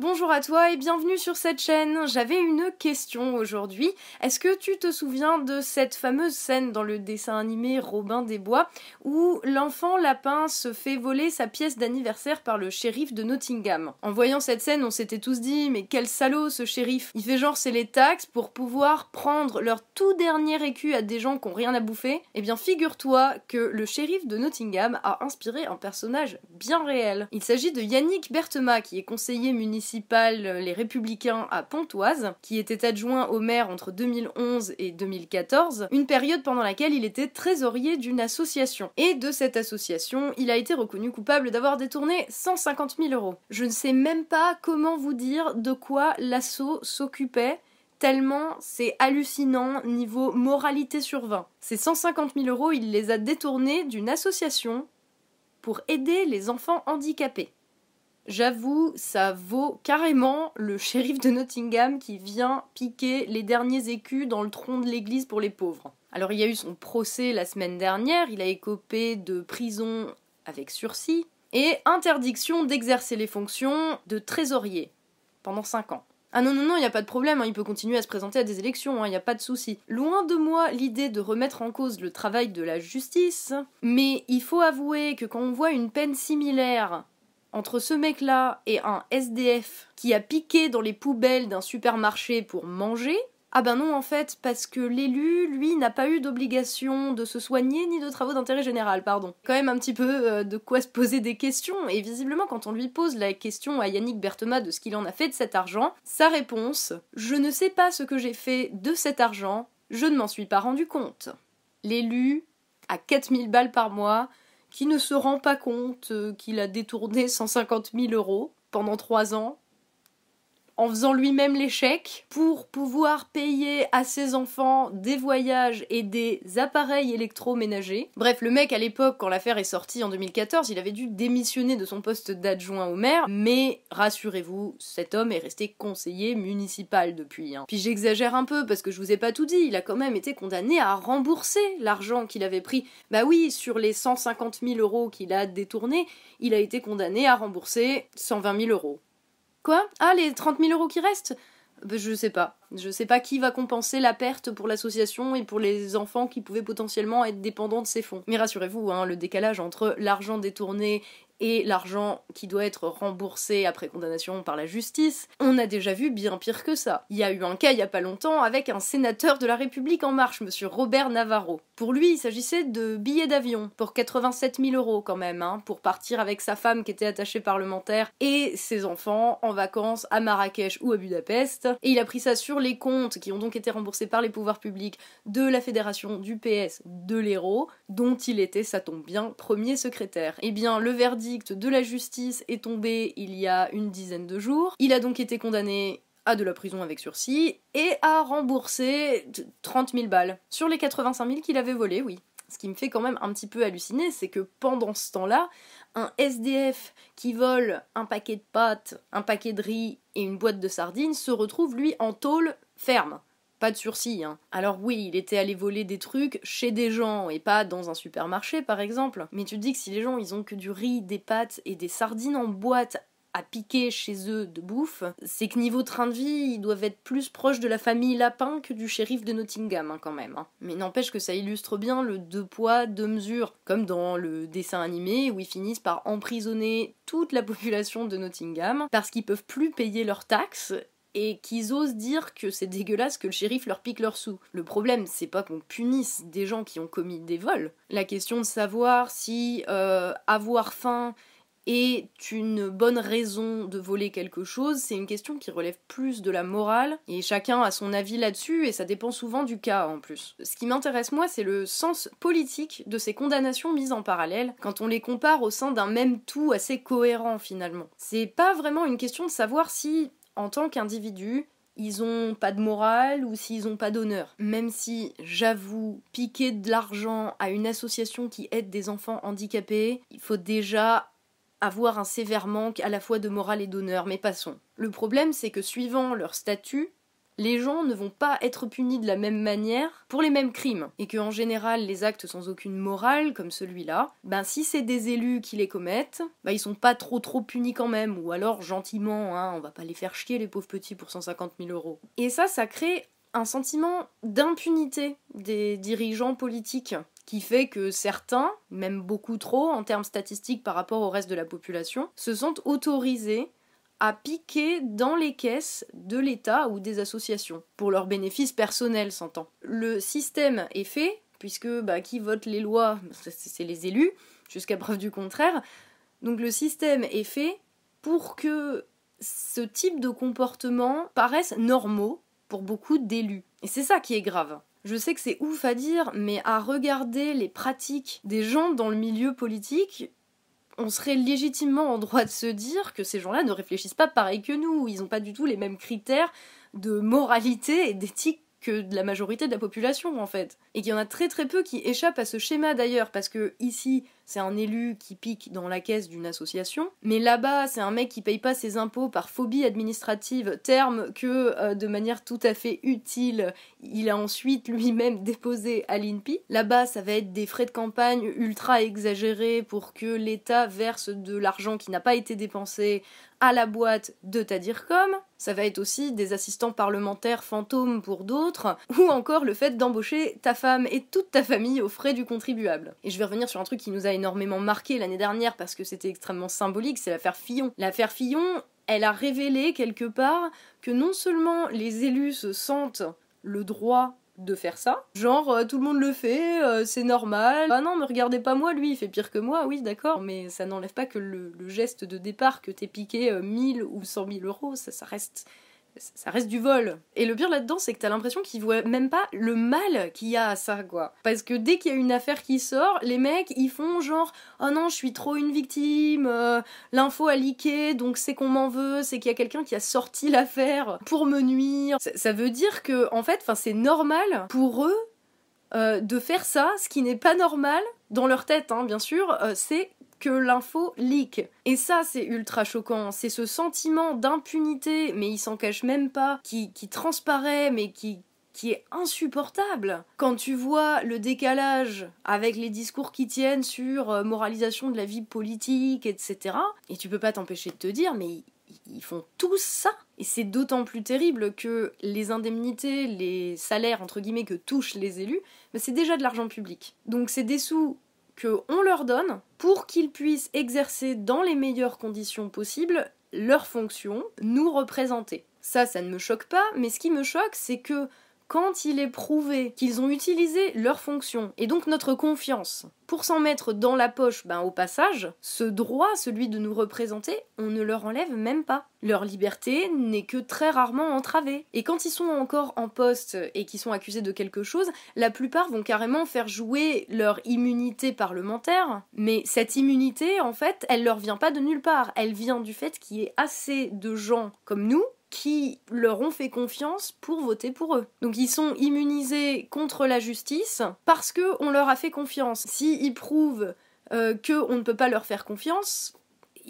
Bonjour à toi et bienvenue sur cette chaîne. J'avais une question aujourd'hui. Est-ce que tu te souviens de cette fameuse scène dans le dessin animé Robin des Bois où l'enfant lapin se fait voler sa pièce d'anniversaire par le shérif de Nottingham? En voyant cette scène, on s'était tous dit mais quel salaud ce shérif. Il fait genre c'est les taxes pour pouvoir prendre leur tout dernier écu à des gens qui ont rien à bouffer. Eh bien figure-toi que le shérif de Nottingham a inspiré un personnage bien réel. Il s'agit de Yannick Berthema qui est conseiller municipal les Républicains à Pontoise, qui était adjoint au maire entre 2011 et 2014, une période pendant laquelle il était trésorier d'une association. Et de cette association, il a été reconnu coupable d'avoir détourné 150 000 euros. Je ne sais même pas comment vous dire de quoi l'assaut s'occupait tellement c'est hallucinant niveau moralité sur 20. Ces 150 000 euros, il les a détournés d'une association pour aider les enfants handicapés. J'avoue, ça vaut carrément le shérif de Nottingham qui vient piquer les derniers écus dans le tronc de l'église pour les pauvres. Alors il y a eu son procès la semaine dernière, il a écopé de prison avec sursis et interdiction d'exercer les fonctions de trésorier pendant 5 ans. Ah non, non, non, il n'y a pas de problème, hein, il peut continuer à se présenter à des élections, il hein, n'y a pas de souci. Loin de moi l'idée de remettre en cause le travail de la justice, mais il faut avouer que quand on voit une peine similaire entre ce mec-là et un SDF qui a piqué dans les poubelles d'un supermarché pour manger, ah ben non en fait, parce que l'élu, lui, n'a pas eu d'obligation de se soigner ni de travaux d'intérêt général, pardon. Quand même un petit peu euh, de quoi se poser des questions, et visiblement quand on lui pose la question à Yannick Berthema de ce qu'il en a fait de cet argent, sa réponse Je ne sais pas ce que j'ai fait de cet argent, je ne m'en suis pas rendu compte. L'élu, à 4000 balles par mois, qui ne se rend pas compte euh, qu'il a détourné 150 000 euros pendant trois ans en faisant lui-même l'échec pour pouvoir payer à ses enfants des voyages et des appareils électroménagers. Bref, le mec à l'époque, quand l'affaire est sortie en 2014, il avait dû démissionner de son poste d'adjoint au maire, mais rassurez-vous, cet homme est resté conseiller municipal depuis. Hein. Puis j'exagère un peu parce que je vous ai pas tout dit, il a quand même été condamné à rembourser l'argent qu'il avait pris. Bah oui, sur les 150 000 euros qu'il a détournés, il a été condamné à rembourser 120 000 euros. Quoi? Ah, les 30 000 euros qui restent? Bah, Je sais pas. Je sais pas qui va compenser la perte pour l'association et pour les enfants qui pouvaient potentiellement être dépendants de ces fonds. Mais rassurez-vous, hein, le décalage entre l'argent détourné et l'argent qui doit être remboursé après condamnation par la justice, on a déjà vu bien pire que ça. Il y a eu un cas il y a pas longtemps avec un sénateur de la République en marche, monsieur Robert Navarro. Pour lui, il s'agissait de billets d'avion pour 87 000 euros quand même, hein, pour partir avec sa femme qui était attachée parlementaire et ses enfants en vacances à Marrakech ou à Budapest. Et il a pris ça sur les comptes qui ont donc été remboursés par les pouvoirs publics de la fédération du PS de l'Hérault, dont il était, ça tombe bien, premier secrétaire. Eh bien, le verdict de la justice est tombé il y a une dizaine de jours. Il a donc été condamné à de la prison avec sursis et à rembourser 30 000 balles sur les 85 000 qu'il avait volés, oui. Ce qui me fait quand même un petit peu halluciner, c'est que pendant ce temps-là, un SDF qui vole un paquet de pâtes, un paquet de riz et une boîte de sardines se retrouve lui en tôle ferme pas de sursis. Hein. Alors oui, il était allé voler des trucs chez des gens et pas dans un supermarché par exemple. Mais tu te dis que si les gens ils ont que du riz, des pâtes et des sardines en boîte à piquer chez eux de bouffe, c'est que niveau train de vie, ils doivent être plus proches de la famille Lapin que du shérif de Nottingham hein, quand même. Hein. Mais n'empêche que ça illustre bien le deux poids, deux mesures, comme dans le dessin animé où ils finissent par emprisonner toute la population de Nottingham parce qu'ils peuvent plus payer leurs taxes et qu'ils osent dire que c'est dégueulasse que le shérif leur pique leurs sous. Le problème, c'est pas qu'on punisse des gens qui ont commis des vols. La question de savoir si euh, avoir faim est une bonne raison de voler quelque chose, c'est une question qui relève plus de la morale, et chacun a son avis là-dessus, et ça dépend souvent du cas en plus. Ce qui m'intéresse moi, c'est le sens politique de ces condamnations mises en parallèle, quand on les compare au sein d'un même tout assez cohérent finalement. C'est pas vraiment une question de savoir si en tant qu'individu, ils ont pas de morale ou s'ils ont pas d'honneur. Même si, j'avoue, piquer de l'argent à une association qui aide des enfants handicapés, il faut déjà avoir un sévère manque à la fois de morale et d'honneur, mais passons. Le problème, c'est que suivant leur statut, les gens ne vont pas être punis de la même manière pour les mêmes crimes. Et que en général, les actes sans aucune morale, comme celui-là, ben si c'est des élus qui les commettent, ben ils sont pas trop trop punis quand même, ou alors gentiment, hein, on va pas les faire chier les pauvres petits pour 150 000 euros. Et ça, ça crée un sentiment d'impunité des dirigeants politiques qui fait que certains, même beaucoup trop en termes statistiques par rapport au reste de la population, se sentent autorisés à piquer dans les caisses de l'État ou des associations, pour leurs bénéfices personnels, s'entend. Le système est fait, puisque bah, qui vote les lois, c'est les élus, jusqu'à preuve du contraire. Donc le système est fait pour que ce type de comportement paraisse normaux pour beaucoup d'élus. Et c'est ça qui est grave. Je sais que c'est ouf à dire, mais à regarder les pratiques des gens dans le milieu politique, on serait légitimement en droit de se dire que ces gens-là ne réfléchissent pas pareil que nous. Ils n'ont pas du tout les mêmes critères de moralité et d'éthique que la majorité de la population en fait. Et qu'il y en a très très peu qui échappent à ce schéma d'ailleurs, parce que ici c'est un élu qui pique dans la caisse d'une association, mais là-bas c'est un mec qui paye pas ses impôts par phobie administrative, terme que euh, de manière tout à fait utile il a ensuite lui-même déposé à l'INPI. Là-bas ça va être des frais de campagne ultra exagérés pour que l'État verse de l'argent qui n'a pas été dépensé à la boîte de Tadircom, ça va être aussi des assistants parlementaires fantômes pour d'autres, ou encore le fait d'embaucher ta femme et toute ta famille aux frais du contribuable. Et je vais revenir sur un truc qui nous a énormément marqué l'année dernière parce que c'était extrêmement symbolique, c'est l'affaire Fillon. L'affaire Fillon, elle a révélé quelque part que non seulement les élus se sentent le droit de faire ça. Genre, euh, tout le monde le fait, euh, c'est normal. Ah non, me regardez pas moi, lui, il fait pire que moi, oui, d'accord, mais ça n'enlève pas que le, geste de départ, que t'es piqué 1000 euh, ou 100 000 euros, ça reste ça reste du vol. Et le pire là-dedans, c'est que t'as l'impression qu'ils voient même pas le mal qu'il y a à ça, quoi. Parce que dès qu'il y a une affaire qui sort, les mecs, ils font genre Oh non, je suis trop une victime, euh, l'info a leaké, donc c'est qu'on m'en veut, c'est qu'il y a quelqu'un qui a sorti l'affaire pour me nuire. Ça, veut dire que, en fait, c'est normal pour eux euh, de faire ça, ce qui n'est pas normal, dans leur tête, hein, bien sûr, euh, c'est que l'info leak. Et ça, c'est ultra choquant. C'est ce sentiment d'impunité, mais il s'en cache même pas, qui, qui transparaît, mais qui, qui est insupportable. Quand tu vois le décalage avec les discours qui tiennent sur euh, moralisation de la vie politique, etc., et tu peux pas t'empêcher de te dire, mais ils font tous ça. Et c'est d'autant plus terrible que les indemnités, les salaires, entre guillemets, que touchent les élus, bah, c'est déjà de l'argent public. Donc c'est des sous qu'on leur donne pour qu'ils puissent exercer dans les meilleures conditions possibles leur fonction, nous représenter. Ça, ça ne me choque pas, mais ce qui me choque, c'est que quand il est prouvé qu'ils ont utilisé leur fonction et donc notre confiance pour s'en mettre dans la poche, ben au passage, ce droit, celui de nous représenter, on ne leur enlève même pas. Leur liberté n'est que très rarement entravée. Et quand ils sont encore en poste et qu'ils sont accusés de quelque chose, la plupart vont carrément faire jouer leur immunité parlementaire. Mais cette immunité, en fait, elle leur vient pas de nulle part. Elle vient du fait qu'il y ait assez de gens comme nous qui leur ont fait confiance pour voter pour eux. Donc ils sont immunisés contre la justice parce que on leur a fait confiance. S'ils prouvent euh, qu'on ne peut pas leur faire confiance,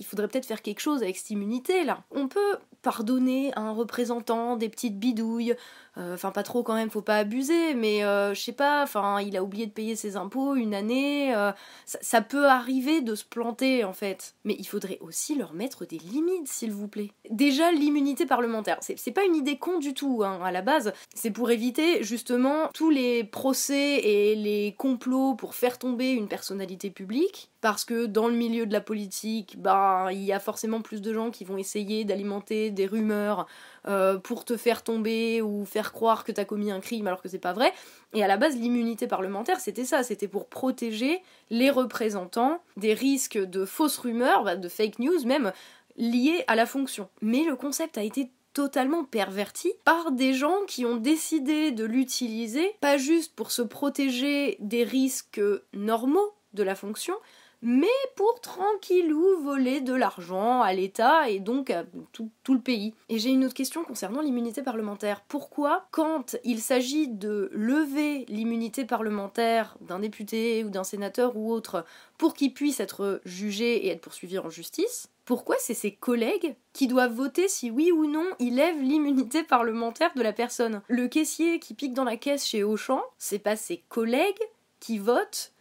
il faudrait peut-être faire quelque chose avec cette immunité là. On peut pardonner à un représentant des petites bidouilles, euh, enfin pas trop quand même, faut pas abuser, mais euh, je sais pas, enfin il a oublié de payer ses impôts une année, euh, ça, peut arriver de se planter en fait. Mais il faudrait aussi leur mettre des limites s'il vous plaît. Déjà l'immunité parlementaire, c'est pas une idée con du tout hein, à la base, c'est pour éviter justement tous les procès et les complots pour faire tomber une personnalité publique, parce que dans le milieu de la politique, ben il y a forcément plus de gens qui vont essayer d'alimenter des rumeurs euh, pour te faire tomber ou faire croire que t'as commis un crime alors que c'est pas vrai. Et à la base, l'immunité parlementaire, c'était ça, c'était pour protéger les représentants des risques de fausses rumeurs, bah, de fake news même, liées à la fonction. Mais le concept a été totalement perverti par des gens qui ont décidé de l'utiliser, pas juste pour se protéger des risques normaux de la fonction, mais pour tranquillou voler de l'argent à l'État et donc à tout, le pays. Et j'ai une autre question concernant l'immunité parlementaire. Pourquoi, quand il s'agit de lever l'immunité parlementaire d'un député ou d'un sénateur ou autre pour qu'il puisse être jugé et être poursuivi en justice, pourquoi c'est ses collègues qui doivent voter si oui ou non il lève l'immunité parlementaire de la personne? Le caissier qui pique dans la caisse chez Auchan, c'est pas ses collègues qui votent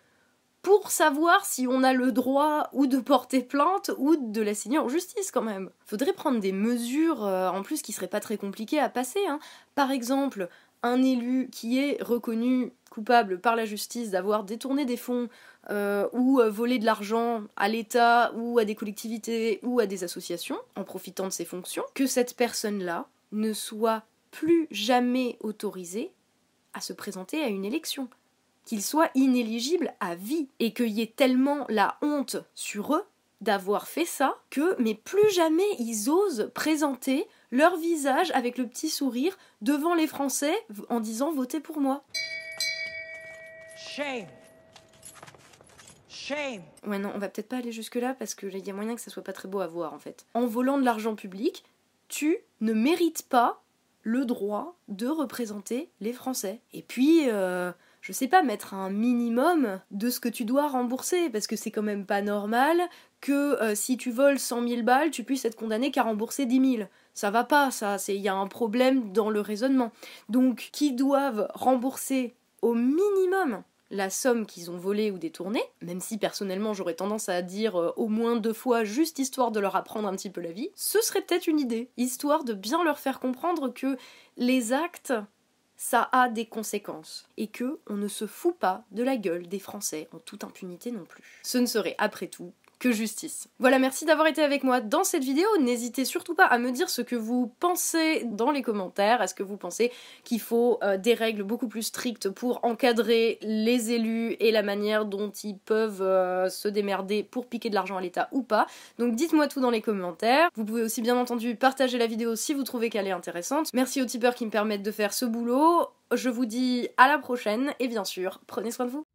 pour savoir si on a le droit ou de porter plainte ou de la signer en justice quand même. Faudrait prendre des mesures euh, en plus qui seraient pas très compliquées à passer. Hein. Par exemple, un élu qui est reconnu coupable par la justice d'avoir détourné des fonds euh, ou euh, volé de l'argent à l'État ou à des collectivités ou à des associations en profitant de ses fonctions, que cette personne-là ne soit plus jamais autorisée à se présenter à une élection qu'ils soient inéligibles à vie et qu'il y ait tellement la honte sur eux d'avoir fait ça que mais plus jamais ils osent présenter leur visage avec le petit sourire devant les Français en disant votez pour moi. Shame. Shame. Ouais non, on va peut-être pas aller jusque là parce qu'il y a moyen que ça soit pas très beau à voir en fait. En volant de l'argent public, tu ne mérites pas le droit de représenter les Français. Et puis euh, je sais pas, mettre un minimum de ce que tu dois rembourser, parce que c'est quand même pas normal que euh, si tu voles 100 000 balles, tu puisses être condamné qu'à rembourser 10 000. Ça va pas, ça, il y a un problème dans le raisonnement. Donc, qui doivent rembourser au minimum la somme qu'ils ont volée ou détournée, même si personnellement j'aurais tendance à dire euh, au moins deux fois juste histoire de leur apprendre un petit peu la vie, ce serait peut-être une idée, histoire de bien leur faire comprendre que les actes ça a des conséquences et que on ne se fout pas de la gueule des Français en toute impunité non plus. Ce ne serait après tout que justice. Voilà, merci d'avoir été avec moi dans cette vidéo. N'hésitez surtout pas à me dire ce que vous pensez dans les commentaires. Est-ce que vous pensez qu'il faut euh, des règles beaucoup plus strictes pour encadrer les élus et la manière dont ils peuvent euh, se démerder pour piquer de l'argent à l'État ou pas? Donc dites-moi tout dans les commentaires. Vous pouvez aussi bien entendu partager la vidéo si vous trouvez qu'elle est intéressante. Merci aux tipeurs qui me permettent de faire ce boulot. Je vous dis à la prochaine et bien sûr, prenez soin de vous.